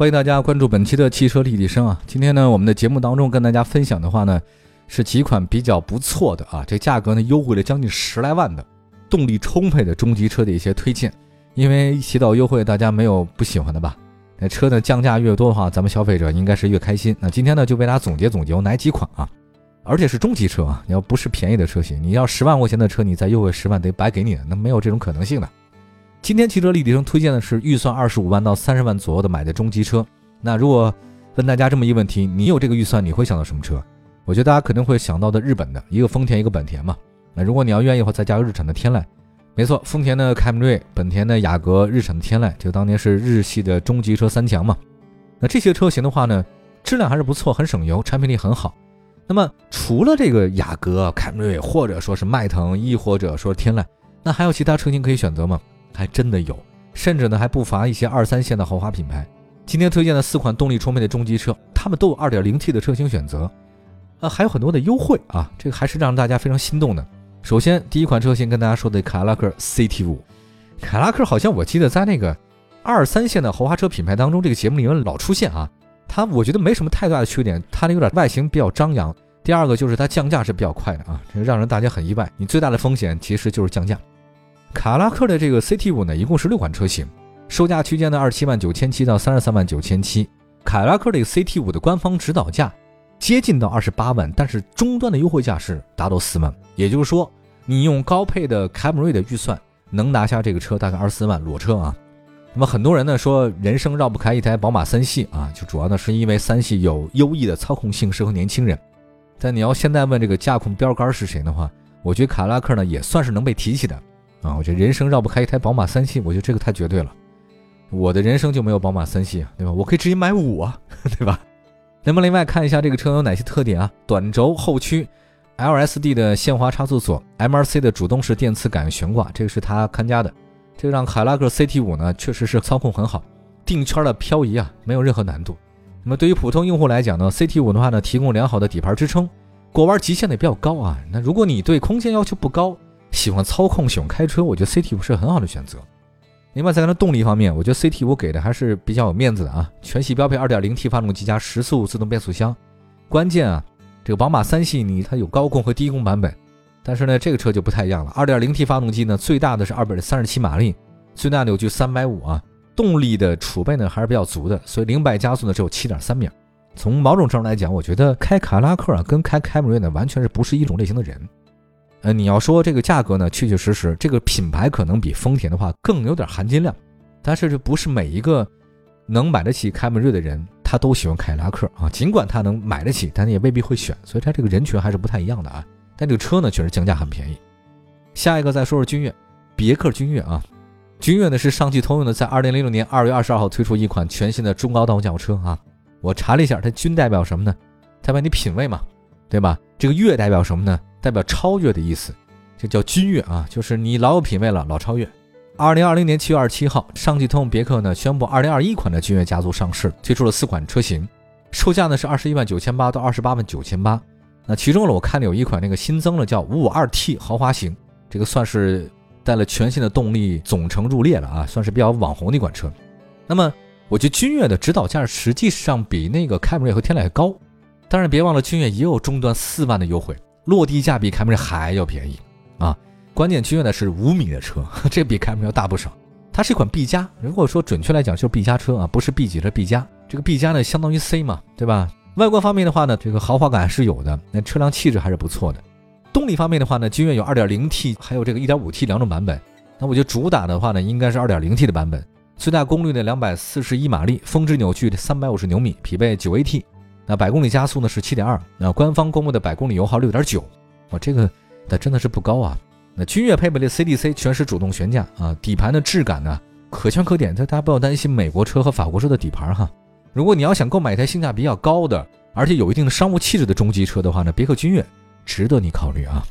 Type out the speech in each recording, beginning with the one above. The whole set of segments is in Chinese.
欢迎大家关注本期的汽车立体声啊！今天呢，我们的节目当中跟大家分享的话呢，是几款比较不错的啊，这价格呢优惠了将近十来万的，动力充沛的中级车的一些推荐。因为提到优惠，大家没有不喜欢的吧？那车呢降价越多的话，咱们消费者应该是越开心。那今天呢，就为大家总结总结，我哪几款啊？而且是中级车啊！你要不是便宜的车型，你要十万块钱的车，你再优惠十万，得白给你了，那没有这种可能性的。今天汽车立体声推荐的是预算二十五万到三十万左右的买的中级车。那如果问大家这么一个问题，你有这个预算，你会想到什么车？我觉得大家肯定会想到的日本的一个丰田，一个本田嘛。那如果你要愿意的话，再加个日产的天籁。没错，丰田的凯美瑞，本田的雅阁，日产的天籁，就当年是日系的中级车三强嘛。那这些车型的话呢，质量还是不错，很省油，产品力很好。那么除了这个雅阁、凯美瑞，或者说是迈腾，亦或者说天籁，那还有其他车型可以选择吗？还真的有，甚至呢还不乏一些二三线的豪华品牌。今天推荐的四款动力充沛的中级车，他们都有 2.0T 的车型选择，啊，还有很多的优惠啊，这个还是让大家非常心动的。首先，第一款车型跟大家说的凯迪拉克 CT5，凯迪拉克好像我记得在那个二三线的豪华车品牌当中，这个节目里面老出现啊。它我觉得没什么太大的缺点，它那有点外形比较张扬。第二个就是它降价是比较快的啊，这个让人大家很意外。你最大的风险其实就是降价。卡拉克的这个 CT 五呢，一共是六款车型，售价区间呢二十七万九千七到三十三万九千七。凯拉克这个 CT 五的官方指导价接近到二十八万，但是终端的优惠价是达到四万，也就是说，你用高配的凯美瑞的预算能拿下这个车大概二十四万裸车啊。那么很多人呢说人生绕不开一台宝马三系啊，就主要呢是因为三系有优异的操控性，适合年轻人。但你要现在问这个驾控标杆是谁的话，我觉得凯拉克呢也算是能被提起的。啊，我觉得人生绕不开一台宝马三系，我觉得这个太绝对了。我的人生就没有宝马三系啊，对吧？我可以直接买五啊，对吧？那么另外看一下这个车有哪些特点啊？短轴后驱，LSD 的限滑差速锁，MRC 的主动式电磁感应悬挂，这个是它看家的。这让凯拉克 CT 五呢，确实是操控很好，定圈的漂移啊，没有任何难度。那么对于普通用户来讲呢，CT 五的话呢，提供良好的底盘支撑，过弯极限的也比较高啊。那如果你对空间要求不高，喜欢操控、喜欢开车，我觉得 CT 五是很好的选择。另外，在它动力方面，我觉得 CT 五给的还是比较有面子的啊，全系标配 2.0T 发动机加时速自动变速箱。关键啊，这个宝马三系你它有高功和低功版本，但是呢，这个车就不太一样了。2.0T 发动机呢，最大的是237马力，最大扭矩350啊，动力的储备呢还是比较足的，所以零百加速呢只有7.3秒。从某种程度来讲，我觉得开卡拉克啊，跟开凯美瑞呢完全是不是一种类型的人。呃，你要说这个价格呢，确确实实，这个品牌可能比丰田的话更有点含金量，但是这不是每一个能买得起凯美瑞的人，他都喜欢凯迪拉克啊。尽管他能买得起，但也未必会选，所以他这个人群还是不太一样的啊。但这个车呢，确实降价很便宜。下一个再说说君越，别克君越啊，君越呢是上汽通用的，在二零零六年二月二十二号推出一款全新的中高档轿车啊。我查了一下，它君代表什么呢？代表你品味嘛，对吧？这个越代表什么呢？代表超越的意思，这叫君越啊，就是你老有品位了，老超越。二零二零年七月二十七号，上汽通用别克呢宣布，二零二一款的君越家族上市，推出了四款车型，售价呢是二十一万九千八到二十八万九千八。那其中呢，我看了有一款那个新增了叫五五二 T 豪华型，这个算是带了全新的动力总成入列了啊，算是比较网红的一款车。那么我觉得君越的指导价实际上比那个凯美瑞和天籁高，当然别忘了君越也有终端四万的优惠。落地价比凯美瑞还要便宜啊！关键君越呢是五米的车，这比凯美瑞要大不少。它是一款 B 加，如果说准确来讲就是 B 加车啊，不是 B 级的 B 加。这个 B 加呢相当于 C 嘛，对吧？外观方面的话呢，这个豪华感是有的，那车辆气质还是不错的。动力方面的话呢，君越有 2.0T 还有这个 1.5T 两种版本。那我觉得主打的话呢，应该是 2.0T 的版本，最大功率呢241马力，峰值扭矩350牛米，匹配 9AT。那百公里加速呢是七点二，那官方公布的百公里油耗六点九，哇，这个那真的是不高啊。那君越配备的 CDC 全时主动悬架啊，底盘的质感呢可圈可点，大家不要担心美国车和法国车的底盘哈，如果你要想购买一台性价比较高的，而且有一定的商务气质的中级车的话呢，别克君越值得你考虑啊。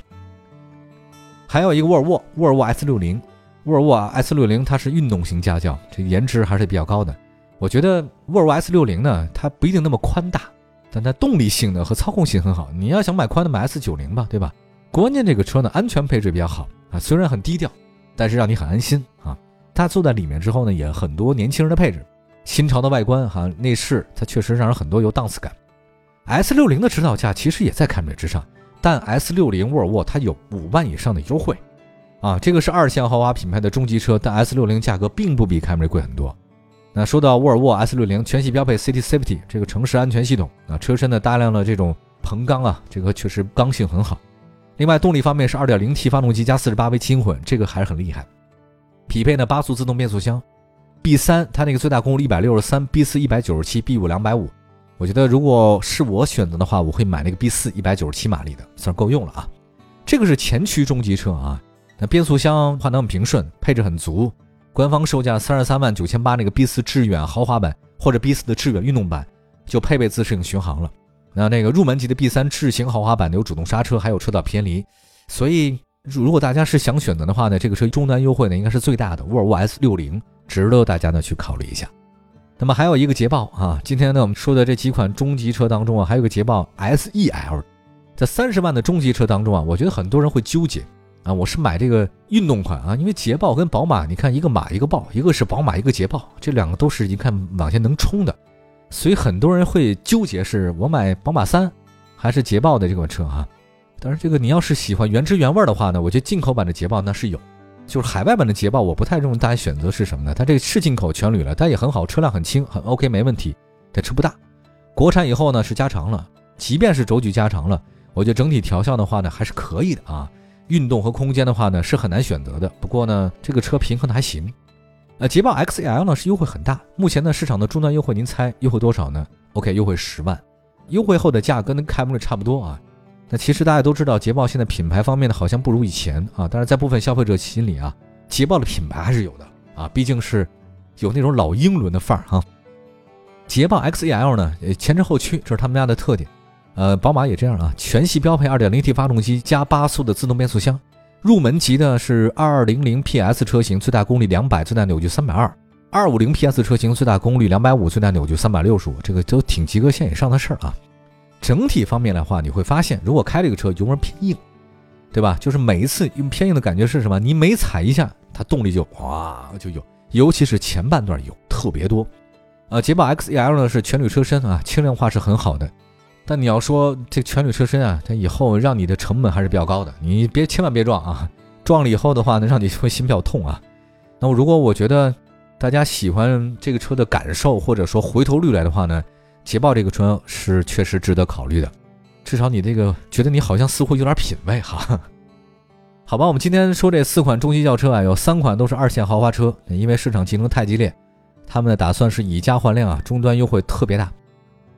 还有一个沃尔沃，沃尔沃 S 六零，沃尔沃 S 六零它是运动型家轿，这个颜值还是比较高的。我觉得沃尔沃 S 六零呢，它不一定那么宽大，但它动力性呢和操控性很好。你要想买宽的，买 S 九零吧，对吧？关键这个车呢，安全配置比较好啊，虽然很低调，但是让你很安心啊。它坐在里面之后呢，也很多年轻人的配置，新潮的外观哈，内饰它确实让人很多有档次感。S 六零的指导价其实也在凯美瑞之上。但 S 六零沃尔沃它有五万以上的优惠，啊，这个是二线豪华品牌的中级车，但 S 六零价格并不比凯美瑞贵很多。那说到沃尔沃 S 六零，全系标配 City Safety 这个城市安全系统，啊，车身呢大量了这种硼钢啊，这个确实刚性很好。另外动力方面是 2.0T 发动机加 48V 轻混，这个还是很厉害。匹配呢八速自动变速箱，B 三它那个最大功率 163，B 四 197，B 五250。我觉得如果是我选择的话，我会买那个 B 四一百九十七马力的，算是够用了啊。这个是前驱中级车啊，那变速箱换挡很平顺，配置很足。官方售价三十三万九千八，那个 B 四致远豪华版或者 B 四的致远运动版就配备自适应巡航了。那那个入门级的 B 三智行豪华版有主动刹车，还有车道偏离。所以如果大家是想选择的话呢，这个车终端优惠呢应该是最大的，沃尔沃 S 六零值得大家呢去考虑一下。那么还有一个捷豹啊，今天呢我们说的这几款中级车当中啊，还有个捷豹 S E L，在三十万的中级车当中啊，我觉得很多人会纠结啊，我是买这个运动款啊，因为捷豹跟宝马，你看一个马一个豹，一个是宝马一个捷豹，这两个都是一看往前能冲的，所以很多人会纠结是我买宝马三还是捷豹的这款车啊。当然这个你要是喜欢原汁原味的话呢，我觉得进口版的捷豹那是有。就是海外版的捷豹，我不太认为大家选择是什么呢？它这个是进口全铝了，但也很好，车辆很轻，很 OK，没问题。它车不大，国产以后呢是加长了，即便是轴距加长了，我觉得整体调校的话呢还是可以的啊。运动和空间的话呢是很难选择的。不过呢这个车平衡的还行。呃，捷豹 XEL 呢是优惠很大，目前呢市场的终端优惠，您猜优惠多少呢？OK，优惠十万，优惠后的价格跟凯美瑞差不多啊。那其实大家都知道，捷豹现在品牌方面呢，好像不如以前啊。但是在部分消费者心里啊，捷豹的品牌还是有的啊，毕竟是有那种老英伦的范儿哈。捷豹 XEL 呢，前置后驱，这是他们家的特点。呃，宝马也这样啊，全系标配 2.0T 发动机加八速的自动变速箱。入门级的是220 PS 车型，最大功率200，最大扭矩320。250 PS 车型最大功率250，最大扭矩365，这个都挺及格线以上的事儿啊。整体方面的话，你会发现，如果开这个车油门偏硬，对吧？就是每一次用偏硬的感觉是什么？你每踩一下，它动力就哇就有，尤其是前半段有特别多。呃，捷豹 XEL 呢是全铝车身啊，轻量化是很好的。但你要说这全铝车身啊，它以后让你的成本还是比较高的。你别千万别撞啊，撞了以后的话呢，让你会心比较痛啊。那我如果我觉得大家喜欢这个车的感受，或者说回头率来的话呢？捷豹这个车是确实值得考虑的，至少你这个觉得你好像似乎有点品位哈。好吧，我们今天说这四款中级轿车啊，有三款都是二线豪华车，因为市场竞争太激烈，他们的打算是以价换量啊，终端优惠特别大。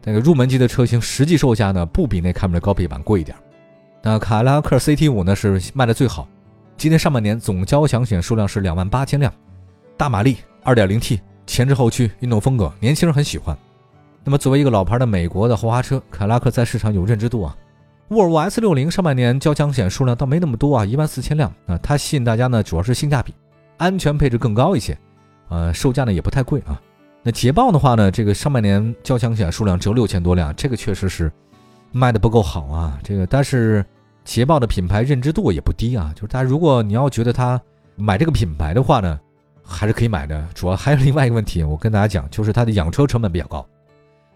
那个入门级的车型实际售价呢，不比那凯美瑞高配版贵一点。那凯迪拉克 CT 五呢是卖的最好，今年上半年总交强险数量是两万八千辆，大马力，二点零 T，前置后驱，运动风格，年轻人很喜欢。那么，作为一个老牌的美国的豪华车，凯拉克在市场有认知度啊。沃尔沃 S 六零上半年交强险数量倒没那么多啊，一万四千辆啊。它吸引大家呢，主要是性价比，安全配置更高一些，呃，售价呢也不太贵啊。那捷豹的话呢，这个上半年交强险数量只有六千多辆，这个确实是卖的不够好啊。这个，但是捷豹的品牌认知度也不低啊。就是大家如果你要觉得它买这个品牌的话呢，还是可以买的。主要还有另外一个问题，我跟大家讲，就是它的养车成本比较高。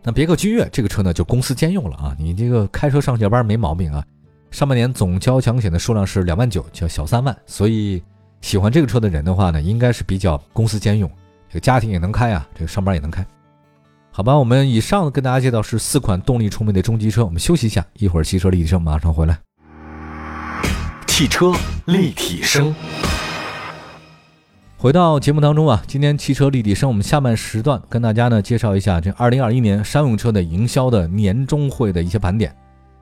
那别克君越这个车呢，就公司兼用了啊，你这个开车上下班没毛病啊。上半年总交强险的数量是两万九，就小三万，所以喜欢这个车的人的话呢，应该是比较公司兼用，这个家庭也能开啊，这个上班也能开。好吧，我们以上跟大家介绍是四款动力充沛的中级车，我们休息一下，一会儿汽车立体声马上回来。汽车立体声。回到节目当中啊，今天汽车立体声，我们下半时段跟大家呢介绍一下这二零二一年商用车的营销的年终会的一些盘点。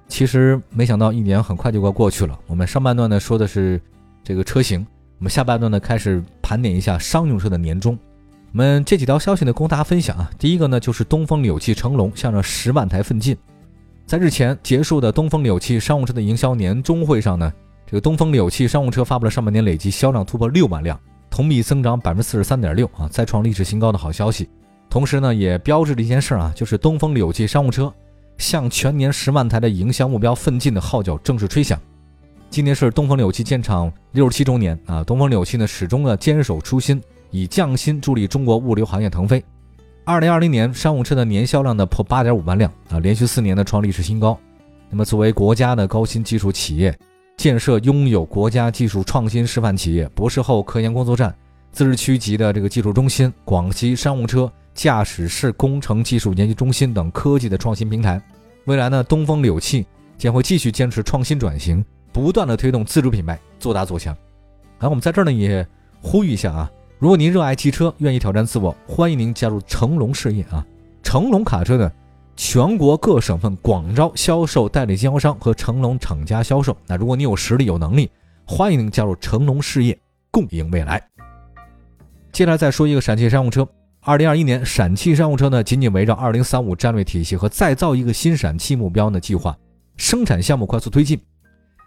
其实没想到一年很快就快过去了。我们上半段呢说的是这个车型，我们下半段呢开始盘点一下商用车的年终。我们这几条消息呢，供大家分享啊。第一个呢，就是东风柳汽成龙向着十万台奋进。在日前结束的东风柳汽商务车的营销年终会上呢，这个东风柳汽商务车发布了上半年累计销量突破六万辆，同比增长百分之四十三点六啊，再创历史新高的好消息。同时呢，也标志着一件事啊，就是东风柳汽商务车向全年十万台的营销目标奋进的号角正式吹响。今年是东风柳汽建厂六十七周年啊，东风柳汽呢始终呢坚守初心。以匠心助力中国物流行业腾飞。二零二零年商务车的年销量呢破八点五万辆啊，连续四年的创历史新高。那么作为国家的高新技术企业，建设拥有国家技术创新示范企业、博士后科研工作站、自治区级的这个技术中心、广西商务车驾驶室工程技术研究中心等科技的创新平台。未来呢，东风柳汽将会继续坚持创新转型，不断的推动自主品牌做大做强。好，我们在这儿呢也呼吁一下啊。如果您热爱汽车，愿意挑战自我，欢迎您加入成龙事业啊！成龙卡车呢，全国各省份广招销售代理经销商和成龙厂家销售。那如果你有实力、有能力，欢迎您加入成龙事业，共赢未来。接下来再说一个陕汽商务车。二零二一年，陕汽商务车呢，紧紧围绕二零三五战略体系和再造一个新陕汽目标呢计划，生产项目快速推进。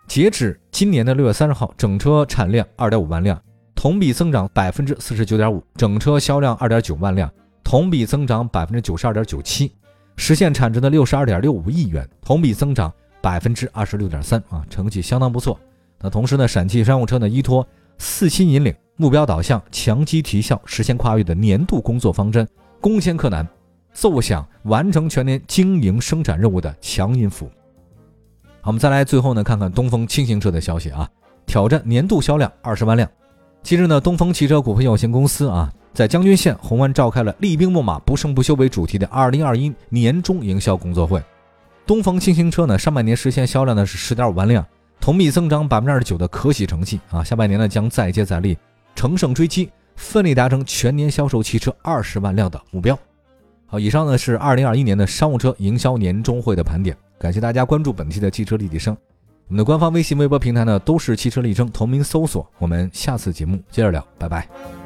截止今年的六月三十号，整车产量二点五万辆。同比增长百分之四十九点五，整车销量二点九万辆，同比增长百分之九十二点九七，实现产值的六十二点六五亿元，同比增长百分之二十六点三啊，成绩相当不错。那同时呢，陕汽商务车呢依托四新引领、目标导向、强基提效、实现跨越的年度工作方针，攻坚克难，奏响完成全年经营生产任务的强音符。好，我们再来最后呢，看看东风轻型车的消息啊，挑战年度销量二十万辆。近日呢，东风汽车股份有限公司啊，在将军县红湾召开了“厉兵秣马，不胜不休”为主题的2021年终营销工作会。东风轻型车呢，上半年实现销量呢是10.5万辆，同比增长29%的可喜成绩啊。下半年呢，将再接再厉，乘胜追击，奋力达成全年销售汽车20万辆的目标。好，以上呢是2021年的商务车营销年终会的盘点，感谢大家关注本期的汽车立体声。我们的官方微信、微博平台呢，都是汽车立争，同名搜索。我们下次节目接着聊，拜拜。